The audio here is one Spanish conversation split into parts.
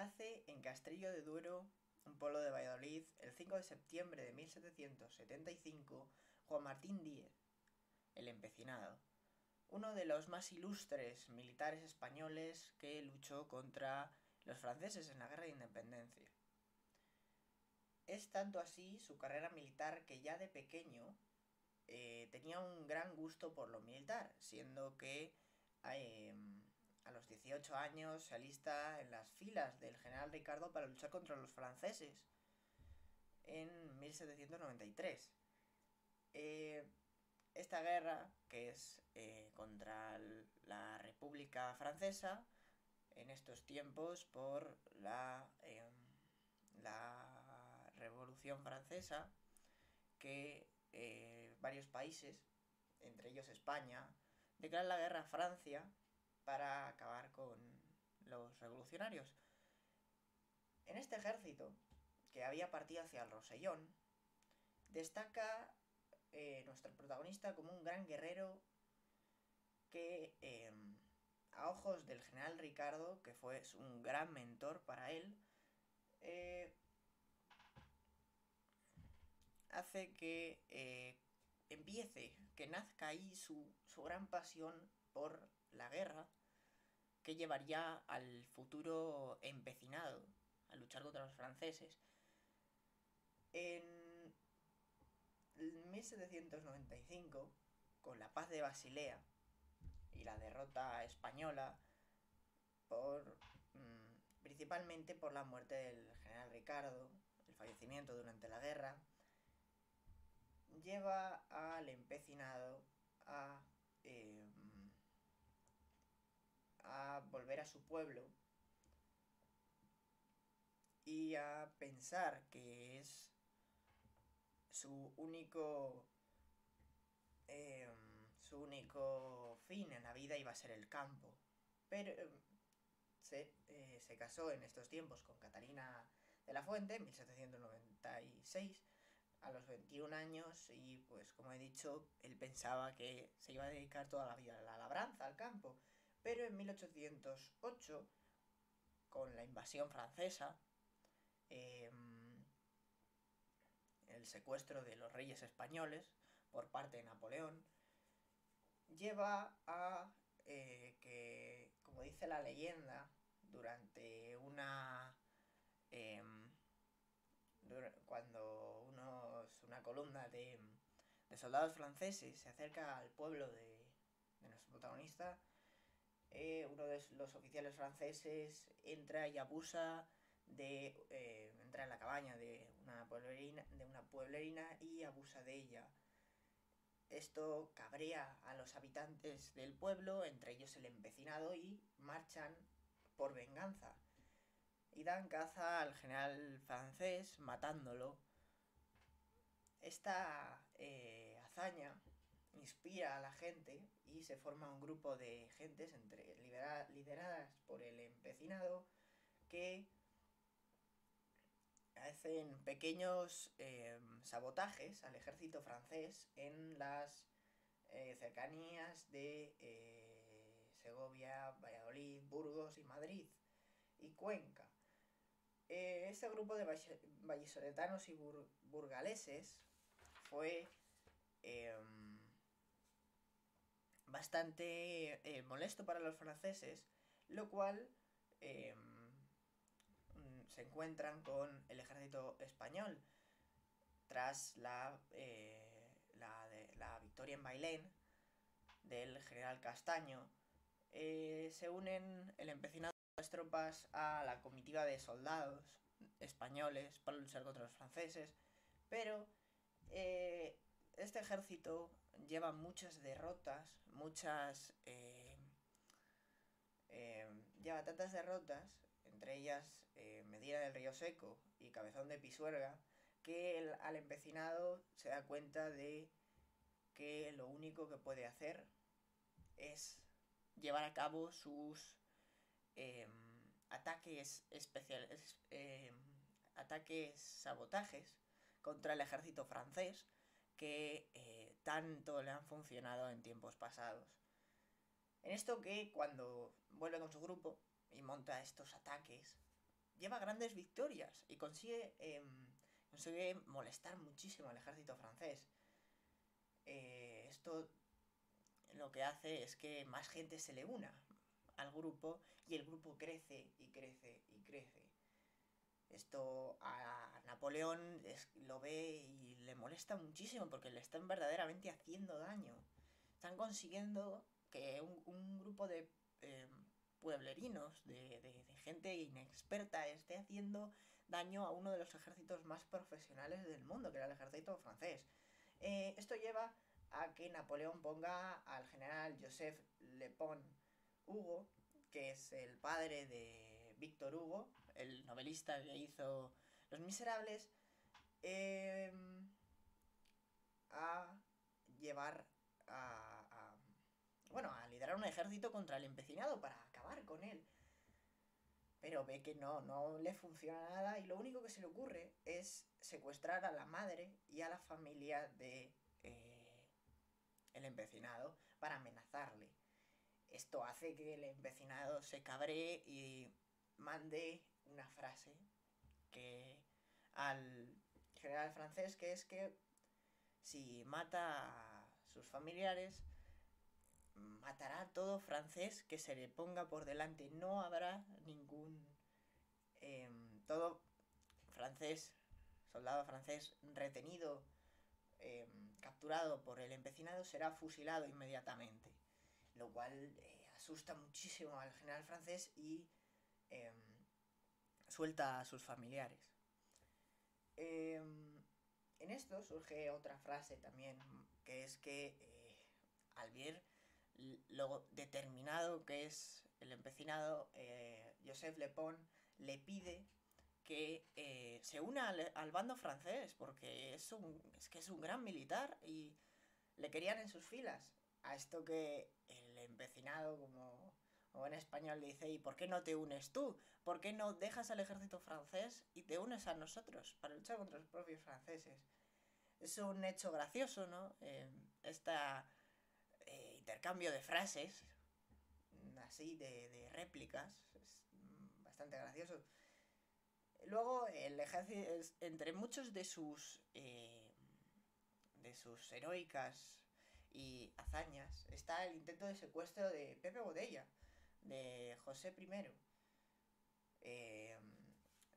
Nace en Castrillo de Duero, un pueblo de Valladolid, el 5 de septiembre de 1775, Juan Martín Díez, el empecinado, uno de los más ilustres militares españoles que luchó contra los franceses en la Guerra de Independencia. Es tanto así su carrera militar que ya de pequeño eh, tenía un gran gusto por lo militar, siendo que eh, a los 18 años se alista en las filas del general Ricardo para luchar contra los franceses en 1793. Eh, esta guerra, que es eh, contra la República Francesa, en estos tiempos por la, em, la Revolución Francesa, que eh, varios países, entre ellos España, declaran la guerra a Francia para acabar con los revolucionarios. En este ejército, que había partido hacia el Rosellón, destaca eh, nuestro protagonista como un gran guerrero que em, a ojos del general Ricardo, que fue un gran mentor para él, eh, hace que eh, empiece, que nazca ahí su, su gran pasión por la guerra que llevaría al futuro empecinado a luchar contra los franceses. En 1795, con la paz de Basilea y la derrota española, por mm, principalmente por la muerte del general Ricardo, el fallecimiento durante la guerra, lleva al empecinado a eh, a volver a su pueblo y a pensar que es su único em, su único fin en la vida iba a ser el campo. Pero em, se, eh, se casó en estos tiempos con Catalina de la Fuente en 1796 a los 21 años y pues como he dicho él pensaba que se iba a dedicar toda la vida a la labranza al campo pero en 1808, con la invasión francesa, em, el secuestro de los reyes españoles por parte de Napoleón, lleva a eh, que, como dice la leyenda, durante una... Em, cuando unos, una columna de, de soldados franceses se acerca al pueblo de, de nuestro protagonista, eh, uno de los oficiales franceses entra y abusa de eh, entra en la cabaña de una pueblerina de una pueblerina y abusa de ella. Esto cabrea a los habitantes del pueblo entre ellos el empecinado y marchan por venganza. Y dan caza al general francés matándolo. Esta eh, hazaña inspira a la gente y se forma un grupo de gentes entre, lideradas por el empecinado que hacen pequeños em, sabotajes al ejército francés en las eh, cercanías de eh, Segovia, Valladolid, Burgos y Madrid y Cuenca. Eh, este grupo de vallisoletanos y burgaleses fue em, bastante eh, molesto para los franceses, lo cual eh, mm, se encuentran con el ejército español tras la, eh, la, la victoria en Bailén del general Castaño. se unen el empecinado de las tropas a la comitiva de soldados españoles para luchar contra los franceses, pero este ejército lleva muchas derrotas, muchas... Eh, eh, lleva tantas derrotas, entre ellas eh, Medina del Río Seco y Cabezón de Pisuerga, que el, al empecinado se da cuenta de que lo único que puede hacer es llevar a cabo sus em, ataques especiales, em, ataques sabotajes contra el ejército francés, que eh, tanto le han funcionado en tiempos pasados. En esto que cuando vuelve con su grupo y monta estos ataques lleva grandes victorias y consigue, em, consigue molestar muchísimo al ejército francés. Eh, esto lo que hace es que más gente se le una al grupo y el grupo crece y crece y crece. Esto a Napoleón lo ve y le molesta muchísimo porque le están verdaderamente haciendo daño. Están consiguiendo que un, grupo de em, pueblerinos, de, gente inexperta, esté haciendo daño a uno de los ejércitos más profesionales del mundo, que era el ejército francés. Eh, esto lleva a que Napoleón ponga al general Joseph Le Pont Hugo, que es el padre de Víctor Hugo, el novelista que hizo Los Miserables, em, a llevar a, bueno, a liderar un ejército contra el empecinado para acabar con él. Pero ve que no, no le funciona nada y lo único que se le ocurre es secuestrar a la madre y a la familia de eh, el empecinado para amenazarle. Esto hace que el empecinado se cabree y mande una frase que al general francés que es que si mata a sus familiares matará a todo francés que se le ponga por delante. No habrá ningún em, todo francés soldado francés retenido em, capturado por el empecinado será fusilado inmediatamente lo cual eh, asusta muchísimo al general francés y em, suelta a sus familiares. Em, en esto surge otra frase también, que es que eh, al ver lo determinado que es el empecinado, eh, Joseph Le Pont le pide que eh, se una al, al, bando francés, porque es, un, es que es un gran militar y le querían en sus filas. A esto que el empecinado, como, en español, dice, ¿y por qué no te unes tú? ¿Por qué no dejas al ejército francés y te unes a nosotros para luchar contra los propios franceses? Es un hecho gracioso, ¿no? este intercambio de frases, así, de, réplicas, es bastante gracioso. Luego, el ejército, entre muchos de sus, eh, de sus heroicas y hazañas está el intento de secuestro de Pepe Bodella, de José I. Eh,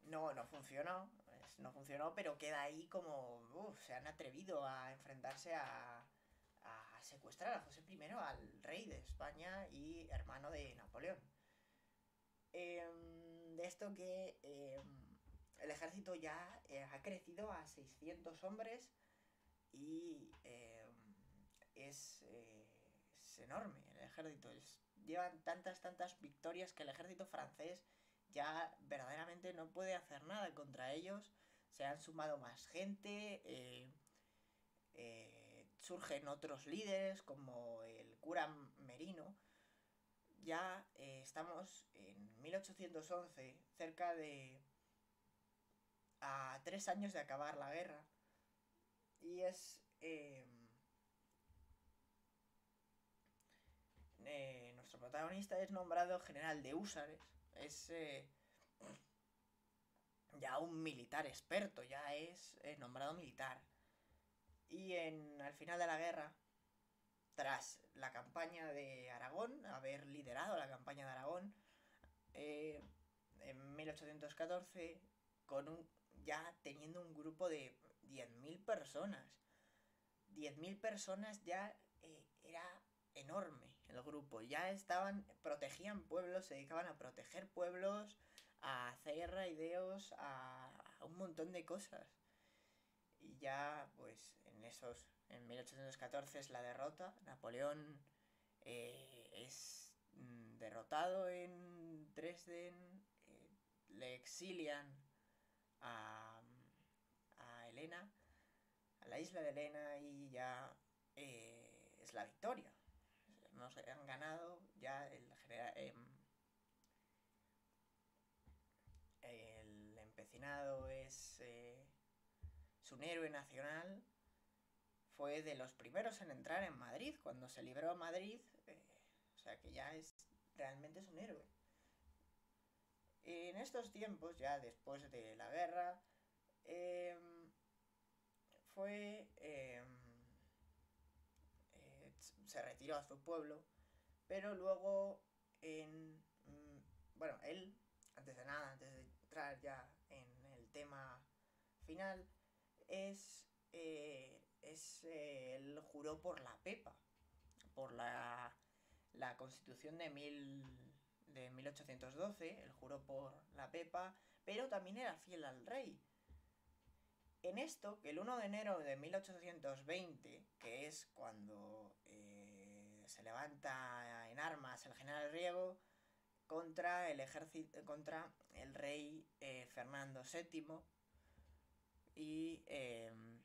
no, no funcionó, no funcionó, pero queda ahí como, se han atrevido a enfrentarse a, a secuestrar a José I, al rey de España y hermano de Napoleón. Em, de esto que em, el ejército ya eh, ha crecido a 600 hombres y em, es, eh, es enorme el ejército. Llevan tantas, tantas victorias que el ejército francés ya verdaderamente no puede hacer nada contra ellos. Se han sumado más gente. Eh, eh, surgen otros líderes como el cura Merino. Ya estamos en 1811, cerca de... a tres años de acabar la guerra. Y es... Eh, protagonista es nombrado general de húsares. Es eh, ya un militar experto, ya es eh, nombrado militar. Y en, al final de la guerra, tras la campaña de Aragón, haber liderado la campaña de Aragón, en 1814, con un, ya teniendo un grupo de 10.000 personas. 10.000 personas ya era enorme el grupo. Ya estaban, protegían pueblos, se dedicaban a proteger pueblos, a hacer raideos, a, un montón de cosas. Y ya, pues, en esos, en 1814 es la derrota. Napoleón eh, es mm, derrotado en Dresden, eh, le exilian a, a Helena, a la isla de Helena y ya eh, es la victoria nos han ganado ya el. Em, el empecinado es, eh, es un héroe nacional. Fue de los primeros en entrar en Madrid cuando se libró a Madrid. Eh, o sea que ya es realmente es un héroe. En estos tiempos, ya después de la guerra, em, fue... Se retiró a su pueblo, pero luego en... Mm, bueno, él, antes de nada, antes de entrar ya en el tema final, es... Eh, es eh, él juró por la PEPA, por la, la constitución de, mil, de 1812, él juró por la PEPA, pero también era fiel al rey. En esto, que el 1 de enero de 1820, que es cuando se levanta en armas el general Riego contra el ejército, contra el rey eh, Fernando VII y em,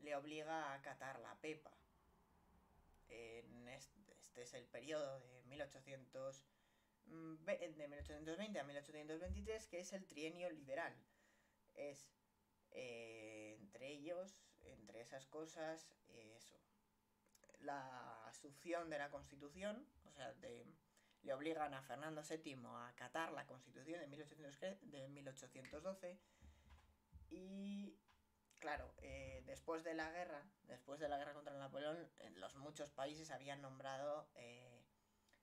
le obliga a acatar la pepa. Este, es el periodo de 1800 de 1820 a 1823, que es el trienio liberal. Es eh, entre ellos, entre esas cosas, eso. La asunción de la Constitución, o sea, le obligan a Fernando VII a acatar la Constitución de, 1800, de 1812 y claro, eh, después de la guerra, después de la guerra contra Napoleón, los muchos países habían nombrado, eh,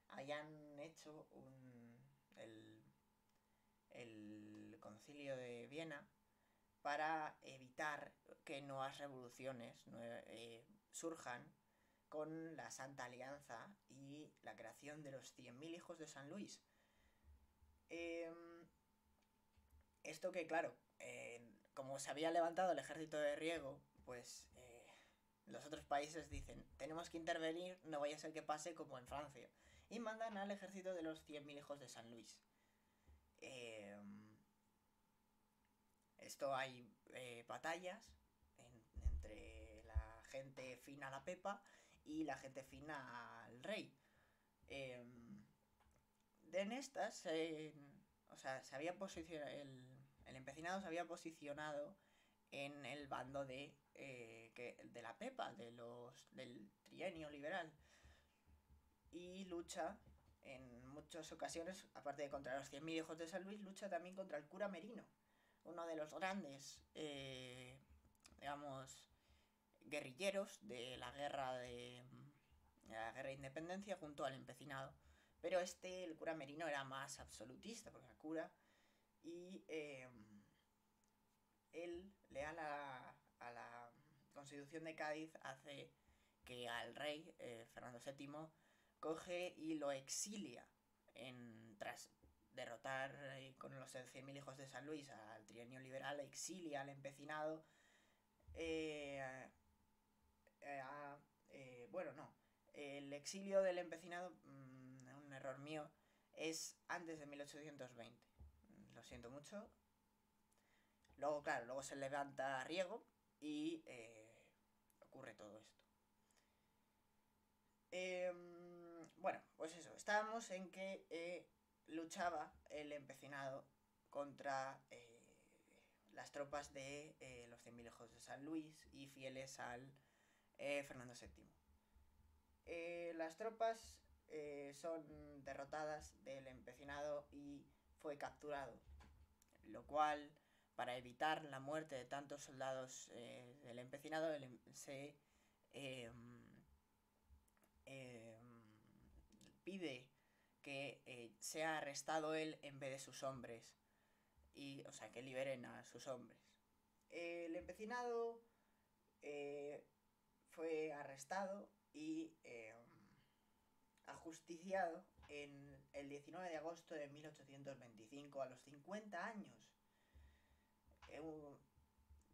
habían hecho un, el, el concilio de Viena para evitar que nuevas revoluciones eh, surjan con la Santa Alianza y la creación de los 100.000 hijos de San Luis. Em, esto que, claro, como se había levantado el ejército de Riego, pues eh, los otros países dicen, tenemos que intervenir, no vaya a ser que pase como en Francia. Y mandan al ejército de los 100.000 hijos de San Luis. Eh, esto hay eh, batallas entre la gente fina la Pepa y la gente fina al rey. De en estas, o sea, se había posicionado, el, el, empecinado se había posicionado en el bando de, eh, que, de la Pepa, de los, del trienio liberal. Y lucha en muchas ocasiones, aparte de contra los 100.000 hijos de San Luis, lucha también contra el cura Merino uno de los grandes, eh, digamos, guerrilleros de la guerra de, la guerra de independencia junto al empecinado. Pero este, el cura Merino, era más absolutista, porque era cura, y eh, él, leal a, a la Constitución de Cádiz, hace que al rey, eh, Fernando VII, coge y lo exilia tras derrotar eh, con los 100.000 hijos de San Luis al trienio liberal, exilia al empecinado. Eh, eh, bueno, no. El exilio del empecinado, mm, un error mío, es antes de 1820. Lo siento mucho. Luego, claro, luego se levanta Riego y ocurre todo esto. Em, bueno, pues eso, estábamos en que luchaba el empecinado contra eh, las tropas de eh, los 100.000 hijos de San Luis y fieles al eh, Fernando VII. las tropas son derrotadas del empecinado y fue capturado, lo cual, para evitar la muerte de tantos soldados del empecinado, se em, em, pide que eh, sea arrestado él en vez de sus hombres. Y, o sea, que liberen a sus hombres. El empecinado eh, fue arrestado y em, ajusticiado en el 19 de agosto de 1825 a los 50 años.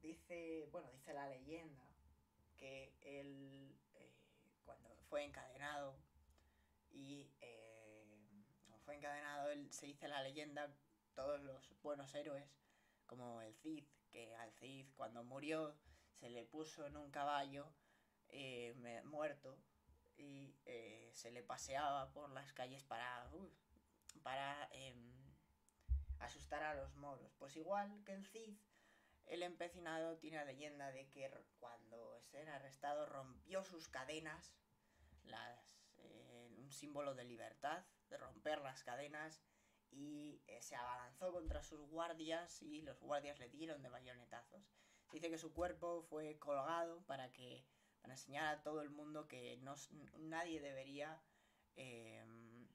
dice, bueno, dice la leyenda que él eh, cuando fue encadenado y fue encadenado, él, se dice la leyenda, todos los buenos héroes, como el Cid, que al Cid cuando murió se le puso en un caballo eh, muerto y eh, se le paseaba por las calles para, para em, asustar a los moros. Pues igual que el Cid, el empecinado tiene la leyenda de que cuando era arrestado rompió sus cadenas, un símbolo de libertad, de romper las cadenas y eh, se abalanzó contra sus guardias y los guardias le dieron de bayonetazos. Dice que su cuerpo fue colgado para que para enseñar a todo el mundo que no, nadie debería em,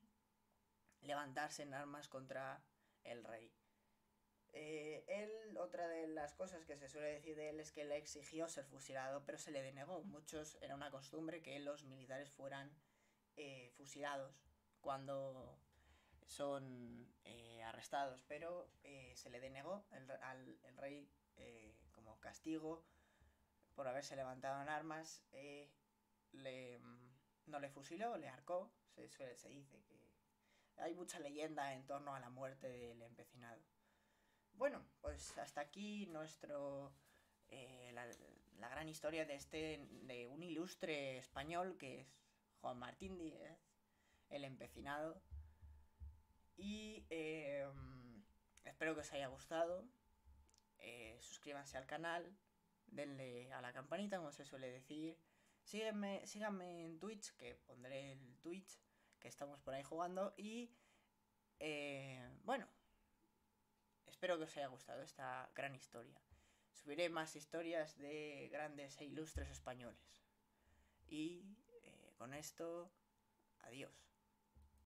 levantarse en armas contra el rey. Eh, él, otra de las cosas que se suele decir de él es que le exigió ser fusilado, pero se le denegó. Muchos era una costumbre que los militares fueran eh, fusilados cuando son eh, arrestados, pero se le denegó al rey como castigo por haberse levantado en armas. le, no le fusiló, le arcó. Se, suele, se dice que hay mucha leyenda en torno a la muerte del empecinado. Bueno, pues hasta aquí nuestro eh, la, gran historia de este de un ilustre español que es Juan Martín Díez, el empecinado. Y em, espero que os haya gustado. Eh, suscríbanse al canal, denle a la campanita, como se suele decir. Sígueme, síganme en Twitch, que pondré el Twitch, que estamos por ahí jugando. Y eh, bueno, Espero que os haya gustado esta gran historia. Subiré más historias de grandes e ilustres españoles. Y eh, con esto, adiós.